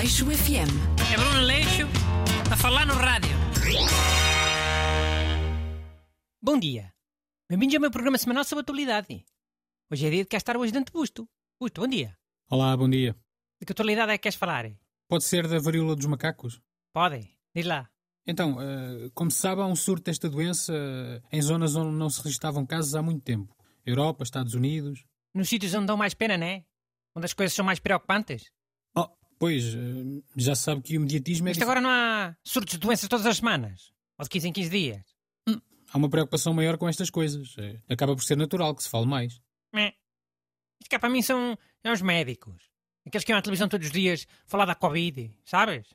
Aleixo FM. É Bruno Leixo a falar no rádio. Bom dia. Bem-vindos ao meu programa semanal sobre atualidade. Hoje é dia de cá estar o ajudante Busto. Busto, bom dia. Olá, bom dia. De que atualidade é que queres falar? Pode ser da varíola dos macacos? Pode. Diz lá. Então, eh, como se sabe, há um surto desta doença eh, em zonas onde não se registavam casos há muito tempo. Europa, Estados Unidos. Nos sítios onde dão mais pena, né? Onde as coisas são mais preocupantes. Pois, eh, já se sabe que o mediatismo é. Isto agora não há surtos de doenças todas as semanas. Ou de 15 em 15 dias. Há uma preocupação maior com estas coisas. Eh, Acaba por ser natural que se fale mais. Mé. Isto cá para mim são é os médicos. Aqueles que iam à televisão todos os dias falar da Covid, sabes?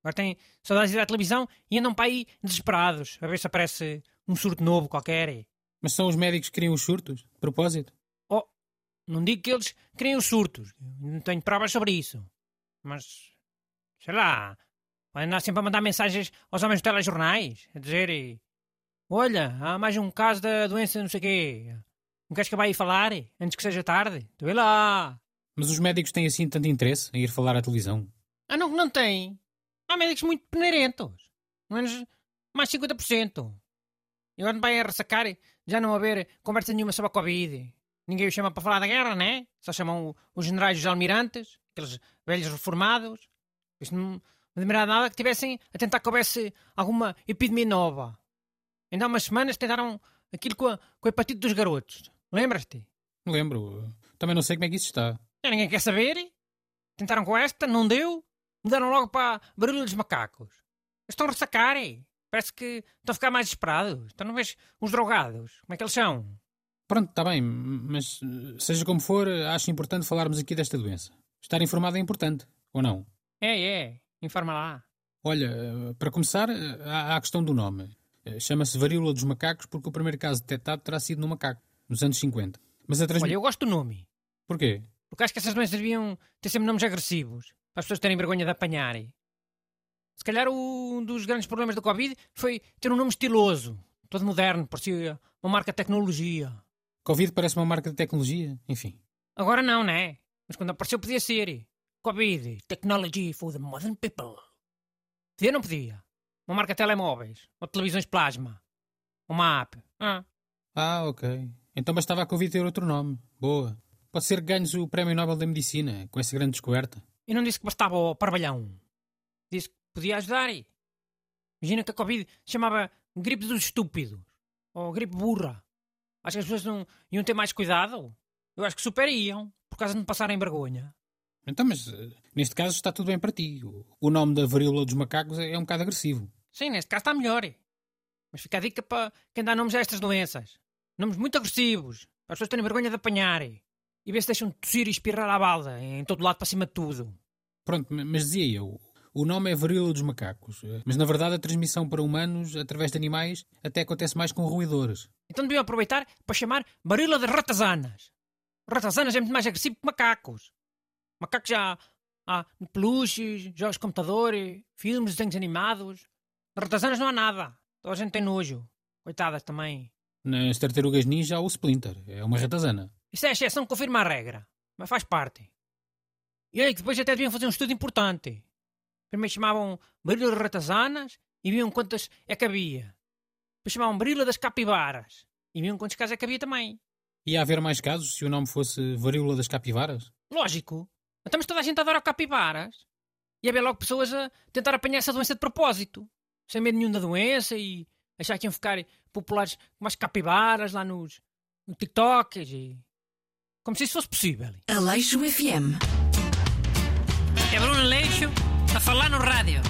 Agora têm saudades de ir à televisão e andam para aí desesperados a ver se aparece um surto novo qualquer. Mas são os médicos que criam os surtos? De propósito? Oh, não digo que eles criem os surtos. Não tenho provas sobre isso. Mas, sei lá, vai andar sempre a mandar mensagens aos homens dos telejornais, a dizer Olha, há mais um caso da doença não sei quê. Não queres que vá aí falar antes que seja tarde? Tu vê lá. Mas os médicos têm assim tanto interesse em ir falar à televisão? Ah, não, não tem. Há médicos muito penarentos. Pelo menos mais 50%. E agora vai a ressacar já não haver conversa nenhuma sobre a Covid. Ninguém o chama para falar da guerra, né? Só chamam o- os generais e os almirantes, aqueles velhos reformados. Isto não, não admirava nada que tivessem a tentar que houvesse alguma epidemia nova. Ainda há umas semanas tentaram aquilo com a, com a hepatite dos garotos. Lembras-te? Me lembro. Também não sei como é que isso está. Já ninguém quer saber. Tentaram com esta, não deu. Mudaram logo para barulho dos macacos. Estão a ressacar. Parece que estão a ficar mais desesperados. Então não vês os drogados? Como é que eles são? Pronto, está bem, mas eh, seja como for, acho importante falarmos aqui desta doença. Estar informado é importante, ou não? É, é. Informa lá. Olha, para começar, há a questão do nome. Eh, Chama-se varíola dos macacos porque o primeiro caso detectado terá sido no macaco, nos anos 50. Mas a Olha, transmissão. eu gosto do nome. Porquê? Porque acho que essas doenças deviam ter sempre nomes agressivos. Para as pessoas terem vergonha de apanhar. Se calhar um dos grandes problemas da Covid foi ter um nome estiloso. Todo moderno. Parecia uma marca de tecnologia. Covid parece uma marca de tecnologia? Enfim. Agora não, né? Mas quando apareceu podia ser. Covid, Technology for the Modern People. Podia ou não podia? Uma marca de telemóveis, ou de televisões plasma, uma app. Ah, Ah, ok. Então bastava a Covid ter outro nome. Boa. Pode ser que ganhes o Prémio Nobel da Medicina com essa grande descoberta. e não disse que bastava o parvalhão. Disse que podia ajudar. Imagina que a Covid chamava gripe dos estúpidos, ou gripe burra. Acho que as pessoas não iam ter mais cuidado. Eu acho que superiam, por causa de não passarem vergonha. Então, mas eh, neste caso está tudo bem para ti. O- O nome da varíola dos macacos é é um bocado agressivo. Sim, neste caso está melhor. Mas fica a dica para quem dá nomes a estas doenças. Nomes muito agressivos, para as pessoas terem vergonha de apanhar. E ver se deixam de tossir e espirrar à balda, em todo lado para cima de tudo. Pronto, ma- mas dizia eu, o nome é varíola dos macacos. eh, Mas na verdade a transmissão para humanos através de animais até acontece mais com roedores. Então deviam aproveitar para chamar barila de ratazanas. Ratazanas é muito mais agressivo que macacos. Macacos já há peluches, jogos de computador, filmes, desenhos animados. Ratazanas não há nada. Toda a gente tem nojo. Coitadas também. Nas tartarugas ninja há o Splinter, é uma ratazana. Isso é a exceção que confirma a regra. Mas faz parte. E aí depois até deviam fazer um estudo importante. Primeiro chamavam barila de ratazanas e viam quantas é que havia. Depois chamavam barila das capibaras e viam quantos casos é que havia também. Ia haver mais casos se o nome fosse varíola das capivaras? Lógico. Então, mas toda a gente adora capibaras. E haver logo pessoas a tentar apanhar essa doença de propósito. Sem medo nenhum da doença e achar que iam ficar populares como as capibaras lá nos, no TikToks e... Como se isso fosse possível. Aleixo FM. É Bruno Leixo a falar no rádio.